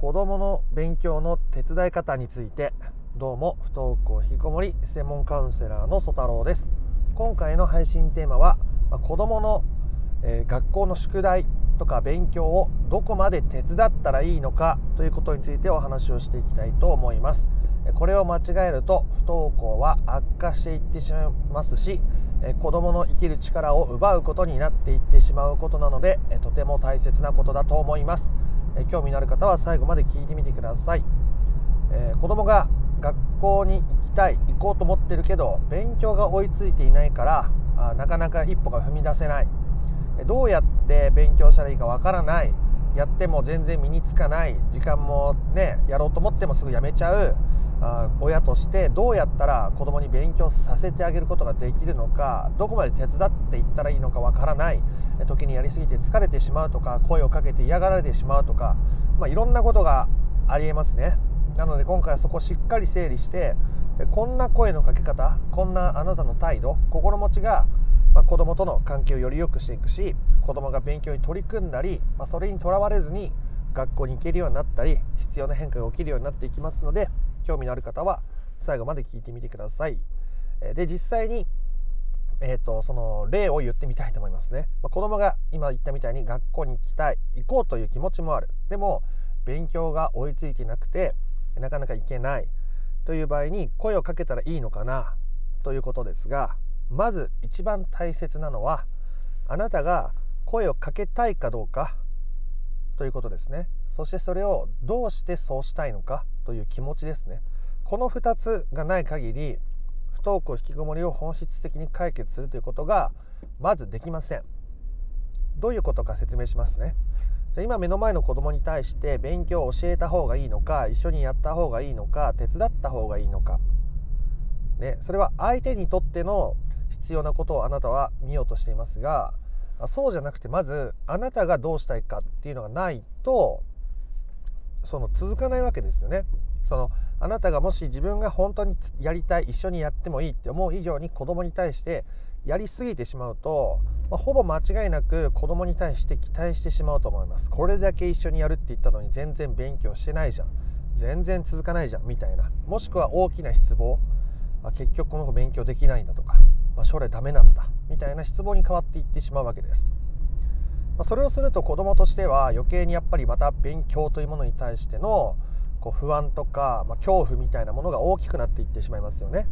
子どもの勉強の手伝い方についてどうも不登校引きこもり専門カウンセラーの曽太郎です。今回の配信テーマは子どもの、えー、学校の宿題とか勉強をどこまで手伝ったらいいのかということについてお話をしていきたいと思います。これを間違えると不登校は悪化していってしまいますし子どもの生きる力を奪うことになっていってしまうことなのでとても大切なことだと思います。興味のある方は最後まで聞いてみてください、えー、子供が学校に行きたい行こうと思ってるけど勉強が追いついていないからあなかなか一歩が踏み出せない。どうやって勉強したらいいかわからない。やっても全然身につかない。時間もねやろうと思ってもすぐやめちゃう。親としてどうやったら子供に勉強させてあげることができるのかどこまで手伝っていったらいいのかわからない時にやりすぎて疲れてしまうとか声をかけて嫌がられてしまうとか、まあ、いろんなことがありえますね。なので今回はそこをしっかり整理してこんな声のかけ方こんなあなたの態度心持ちがまあ、子供との関係をより良くしていくし子供が勉強に取り組んだり、まあ、それにとらわれずに学校に行けるようになったり必要な変化が起きるようになっていきますので興味のある方は最後まで聞いてみてください。で実際に、えーと、その例を言ってみたいと思いますね。まあ、子供が今言ったみたいに学校に行きたい行こうという気持ちもある。でも勉強が追いついてなくてなかなか行けない。という場合に声をかけたらいいのかな？ということですがまず一番大切なのはあなたが声をかけたいかどうか。ということですね。そしてそれをどうしてそうしたいのか。という気持ちですね。この2つがない限り不登校引きこもりを本質的に解決するということがまずできません。どういうことか説明しますね。じゃ今目の前の子供に対して勉強を教えた方がいいのか一緒にやった方がいいのか手伝った方がいいのか、ね、それは相手にとっての必要なことをあなたは見ようとしていますがそうじゃなくてまずあなたがどうしたいかっていうのがないとその続かないわけですよね。そのあなたがもし自分が本当にやりたい一緒にやってもいいって思う以上に子供に対してやりすぎてしまうと、まあ、ほぼ間違いなく子供に対して期待してしまうと思います。これだけ一緒にやるって言ったのに全然勉強してないじゃん。全然続かないじゃんみたいなもしくは大きな失望。あ結局この子勉強できないんだとか。まあ、将来ダメなんだ。みたいな失望に変わっていってしまうわけです。まあ、それをすると子どもとしては余計にやっぱりまた勉強というものに対してのこう不安とか、まあ、恐怖みたいなものが大きくなっていってしまいますよね。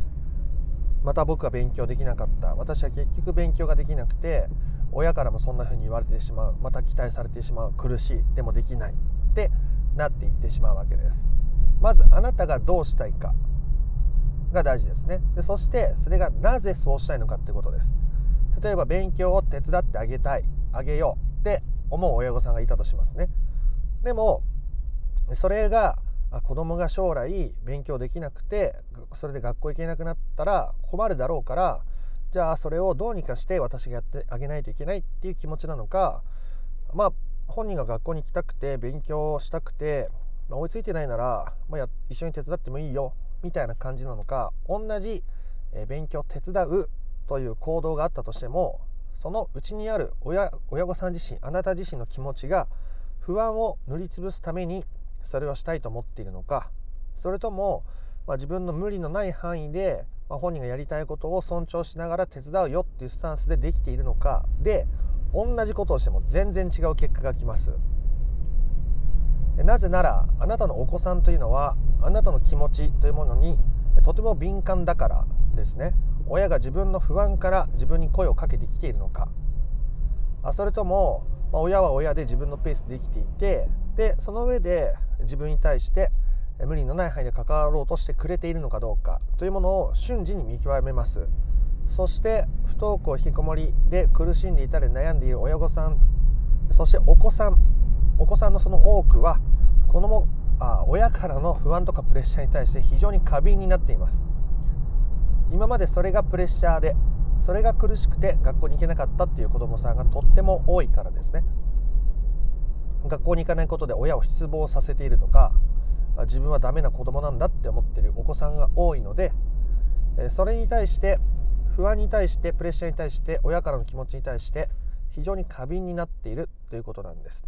また僕は勉強できなかった。私は結局勉強ができなくて親からもそんな風に言われてしまう。また期待されてしまう。苦しい。でもできない。ってなっていってしまうわけです。まずあなたがどうしたいか。が大事ですね。でそしてそれがなぜそうしたいのかってことです。例えば勉強を手伝ってあげたい。あげよう。って思う親御さんがいたとしますね。でもそれが子供が将来勉強できなくてそれで学校行けなくなったら困るだろうからじゃあそれをどうにかして私がやってあげないといけないっていう気持ちなのかまあ本人が学校に行きたくて勉強したくて、まあ、追いついてないなら、まあ、一緒に手伝ってもいいよみたいな感じなのか同じ勉強手伝うという行動があったとしてもそのうちにある親親御さん自身あなた自身の気持ちが不安を塗りつぶすためにそれをしたいと思っているのかそれとも、まあ、自分の無理のない範囲で、まあ、本人がやりたいことを尊重しながら手伝うよっていうスタンスでできているのかで同じことをしても全然違う結果がきます。なぜならあなたのお子さんというのはあなたの気持ちというものにとても敏感だからですね親が自分の不安から自分に声をかけてきているのかあそれとも、親は親で自分のペースで生きていてでその上で自分に対して無理のない範囲で関わろうとしてくれているのかどうかというものを瞬時に見極めます。そして不登校引きこもりで苦しんでいたり悩んでいる親御さんそしてお子さんお子さんのその多くは子供あ親からの不安とかプレッシャーに対して非常に過敏になっています。今までそれがプレッシャーでそれが苦しくて学校に行けなかったっていう子どもさんがとっても多いからですね。学校に行かないことで親を失望させているとか自分はダメな子供なんだって思ってるお子さんが多いのでそれに対して不安に対してプレッシャーに対して親からの気持ちに対して非常に過敏になっているということなんです。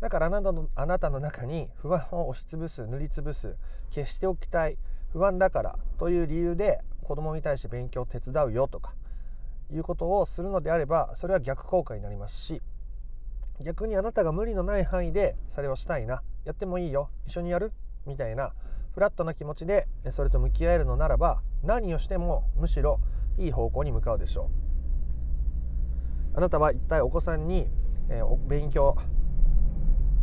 だからあなたのあなたの中に不安を押しつぶす塗りつぶす消しておきたい不安だからという理由で子供に対して勉強を手伝うよとかいうことをするのであればそれは逆効果になりますし逆にあなたが無理のない範囲でそれをしたいな。やってもいいよ。一緒にやる。みたいな。フラットな気持ちでそれと向き合えるのならば何をしてもむしろいい方向に向かうでしょう。あなたは一体お子さんに、えー、勉強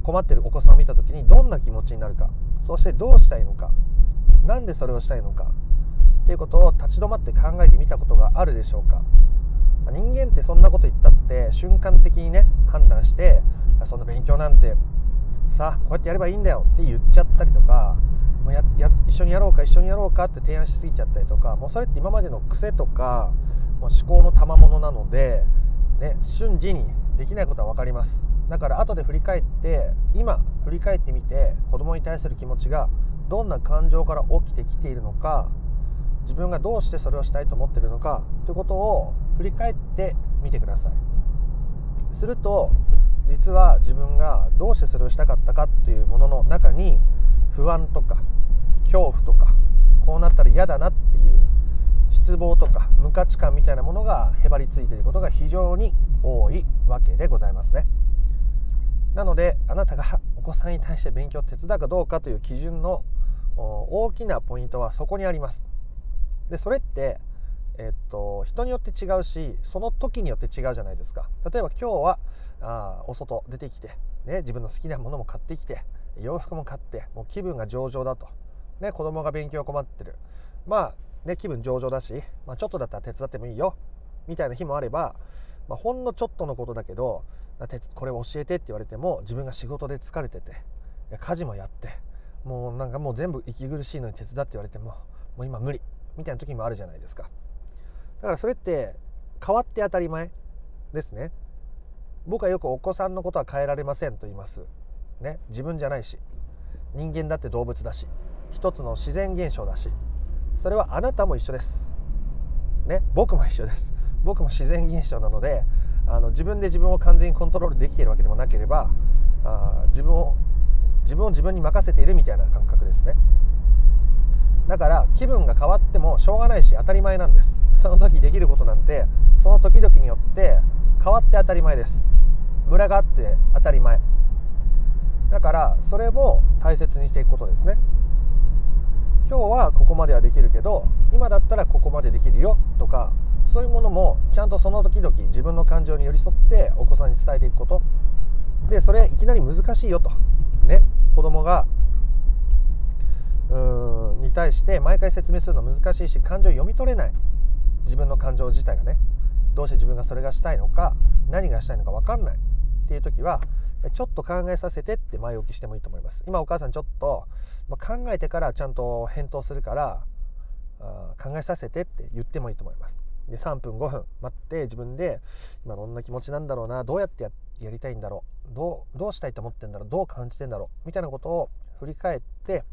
困ってるお子さんを見た時にどんな気持ちになるか。そしてどうしたいのか。何でそれをしたいのか。っていうことを立ち止まって考えてみたことがあるでしょうか。人間ってそんなこと言ったって瞬間的にね判断してそんな勉強なんてさあこうやってやればいいんだよって言っちゃったりとかもうやや一緒にやろうか一緒にやろうかって提案しすぎちゃったりとかもうそれって今までの癖とかもう思考の賜物なので、ね、瞬時にできないことは分かります。だから後で振り返って今振り返ってみて子供に対する気持ちがどんな感情から起きてきているのか自分がどうしてそれをしたいと思ってるのかということを振り返ってみてくださいすると実は自分がどうしてそれをしたかったかというものの中に不安とか恐怖とかこうなったら嫌だなっていう失望とか無価値観みたいなものがへばりついていることが非常に多いわけでございますね。なのであなたがお子さんに対して勉強を手伝うかどうかという基準の大きなポイントはそこにあります。でそれってえっと、人によって違うしその時によって違うじゃないですか。例えば今日はあお外出てきて、ね、自分の好きなものも買ってきて洋服も買ってもう気分が上々だと、ね、子供が勉強困ってる。まあね気分上々だし、まあ、ちょっとだったら手伝ってもいいよみたいな日もあれば、まあ、ほんのちょっとのことだけどこれ教えてって言われても自分が仕事で疲れてて家事もやってもうなんかもう全部息苦しいのに手伝って言われてももう今無理。みたいな時もあるじゃないですか。だからそれって変わって当たり前ですね。僕はよくお子さんのことは変えられませんと言います。ね。自分じゃないし。人間だって動物だし。一つの自然現象だし。それはあなたも一緒です。ね。僕も一緒です。僕も自然現象なのであの自分で自分を完全にコントロールできているわけでもなければあ自分を自分を自分に任せているみたいな感覚ですね。だから気分が変わってもしょうがないし当たり前なんです。その時できることなんてその時々によって変わって当たり前です。ムラがあって当たり前。だからそれも大切にしていくことですね。今日はここまではできるけど今だったらここまでできるよとかそういうものもちゃんとその時々自分の感情に寄り添ってお子さんに伝えていくこと。でそれいきなり難しいよと。ね子供がうーんに対して毎回説明するの難しいし感情を読み取れない。自分の感情自体がね。どうして自分がそれがしたいのか何がしたいのか分かんない。っていう時はちょっと考えさせてって前置きしてもいいと思います。今お母さんちょっと、ま考えてからちゃんと返答するからあ考えさせてって言ってもいいと思います。で3分5分待って自分で今どんな気持ちなんだろうなどうやってやりたいんだろうどうどうしたいと思ってんだろうどう感じてんだろうみたいなことを振り返って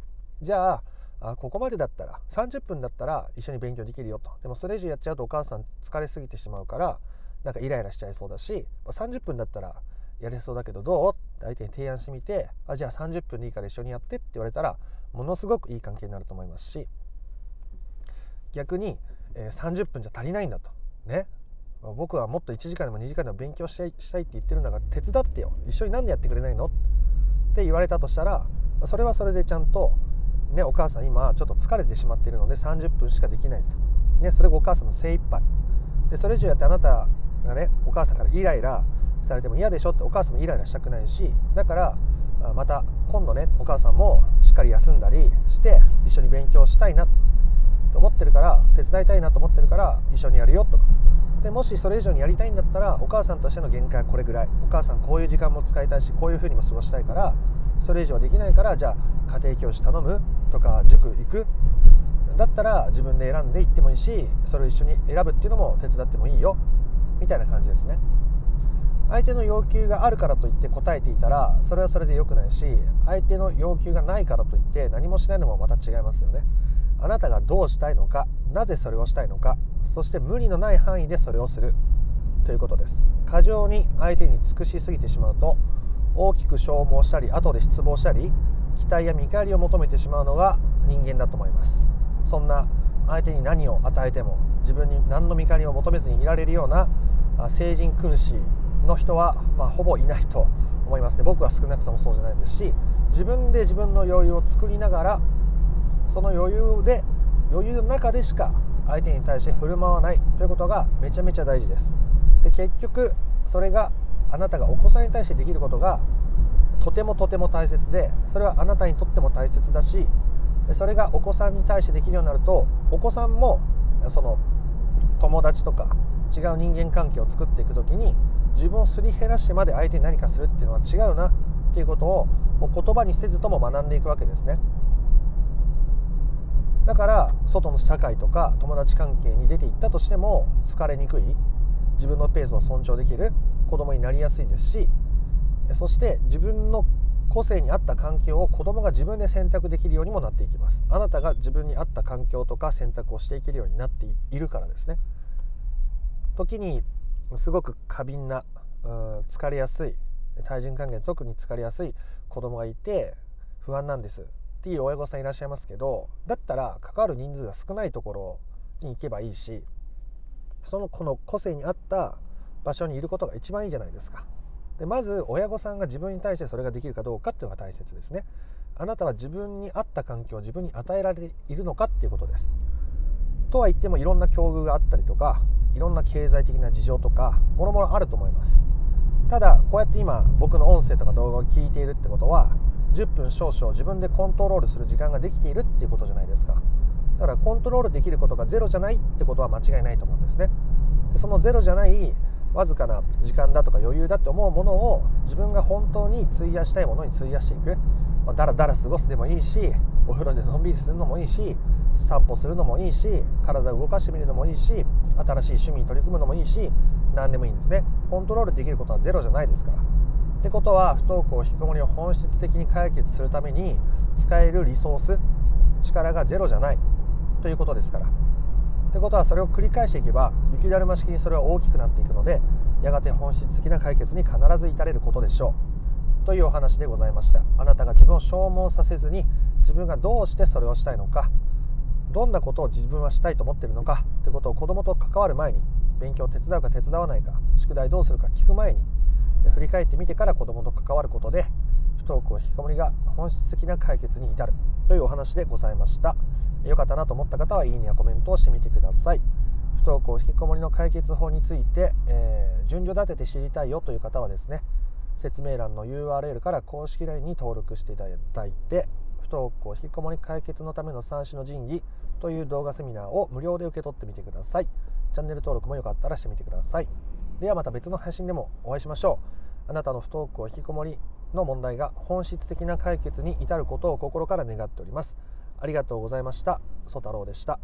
じゃああここまでだったら30分だったら一緒に勉強できるよと。でもそれ以上やっちゃうとお母さん疲れすぎてしまうからなんかイライラしちゃいそうだし30分だったらやれそうだけどどう？って相手に提案してみてあじゃあ30分でいいから一緒にやってって言われたらものすごくいい関係になると思いますし逆に、えー、30分じゃ足りないんだと。ね。僕はもっと1時間でも2時間でも勉強したいしたいって言ってるんだから手伝ってよ。一緒に何でやってくれないの？って言われたとしたらそれはそれでちゃんと、ね、お母さん今ちょっと疲れてしまっているので30分しかできないと、ね、それがお母さんの精一杯。でそれ以上やってあなたがねお母さんからイライラされても嫌でしょってお母さんもイライラしたくないしだからまた今度ねお母さんもしっかり休んだりして一緒に勉強したいなと思ってるから手伝いたいなと思ってるから一緒にやるよとか。でもしそれ以上にやりたいんだったらお母さんとしての限界はこれぐらい。お母さんこういう時間も使いたいしこういうふうにも過ごしたいからそれ以上はできないからじゃあ家庭教師頼む。とか塾行く。だったら自分で選んで行ってもいいしそれを一緒に選ぶっていうのも手伝ってもいいよ。みたいな感じですね。相手の要求があるからといって答えていたらそれはそれで良くないし相手の要求がないからといって何もしないのもまた違いますよね。あなたがどうしたいのかなぜそれをしたいのかそして無理のない範囲でそれをする。ということです。過剰に相手に尽くしすぎてしまうと大きく消耗したり後で失望したり期待や見返りを求めてしまうのが人間だと思います。そんな相手に何を与えても自分に何の見返りを求めずにいられるような成人君子の人は、まあ、ほぼいないと思いますね。僕は少なくともそうじゃないですし自分で自分の余裕を作りながらその余裕で余裕の中でしか相手に対して振る舞わないということがめちゃめちゃ大事です。で結局それがあなたがお子さんに対してできることがとてもとても大切でそれはあなたにとっても大切だしそれがお子さんに対してできるようになるとお子さんもその友達とか違う人間関係を作っていく時に自分をすり減らしてまで相手に何かするっていうのは違うなっていうことをもう言葉にせずとも学んでいくわけですね。だから外の社会とか友達関係に出ていったとしても疲れにくい自分のペースを尊重できる子供になりやすいですしそして自分の個性に合った環境を子供が自分で選択できるようにもなっていきます。あなたが自分に合った環境とか選択をしていけるようになっているからですね。時にすごく過敏な疲れやすい対人関係特に疲れやすい子供がいて不安なんです。っていう親御さんいらっしゃいますけどだったら関わる人数が少ないところに行けばいいしその子の個性に合った場所にいることが一番いいじゃないですか。でまず親御さんが自分に対してそれができるかどうかっていうのが大切ですね。あなたは自分に合った環境を自分に与えられているのかっていうことです。とは言ってもいろんな境遇があったりとかいろんな経済的な事情とかもろもろあると思います。ただこうやって今僕の音声とか動画を聞いているってことは10分少々自分でコントロールする時間ができているっていうことじゃないですか。だからコントロールできることがゼロじゃないってことは間違いないと思うんですね。そのゼロじゃないわずかな時間だとか余裕だって思うものを自分が本当に費やしたいものに費やしていく、まあ、だらだら過ごすでもいいしお風呂でのんびりするのもいいし散歩するのもいいし体を動かしてみるのもいいし新しい趣味に取り組むのもいいし何でもいいんですね。コントロールできることはゼロじゃないですから。ってことは不登校引きこもりを本質的に解決するために使えるリソース力がゼロじゃないということですから。ってことはそれを繰り返していけば雪だるま式にそれは大きくなっていくのでやがて本質的な解決に必ず至れることでしょう。というお話でございました。あなたが自分を消耗させずに自分がどうしてそれをしたいのかどんなことを自分はしたいと思っているのかということを子供と関わる前に勉強を手伝うか手伝わないか宿題どうするか聞く前に振り返ってみてから子供と関わることで不登校引きこもりが本質的な解決に至る。というお話でございました。良かったなと思った方はいいねやコメントをしてみてください。不登校引きこもりの解決法について、えー、順序立てて知りたいよという方はですね説明欄の URL から公式 LINE に登録していただいて不登校引きこもり解決のための三種の神器という動画セミナーを無料で受け取ってみてください。チャンネル登録もよかったらしてみてください。ではまた別の配信でもお会いしましょう。あなたの不登校引きこもりの問題が本質的な解決に至ることを心から願っております。ありがとうございました。ソ太郎でした。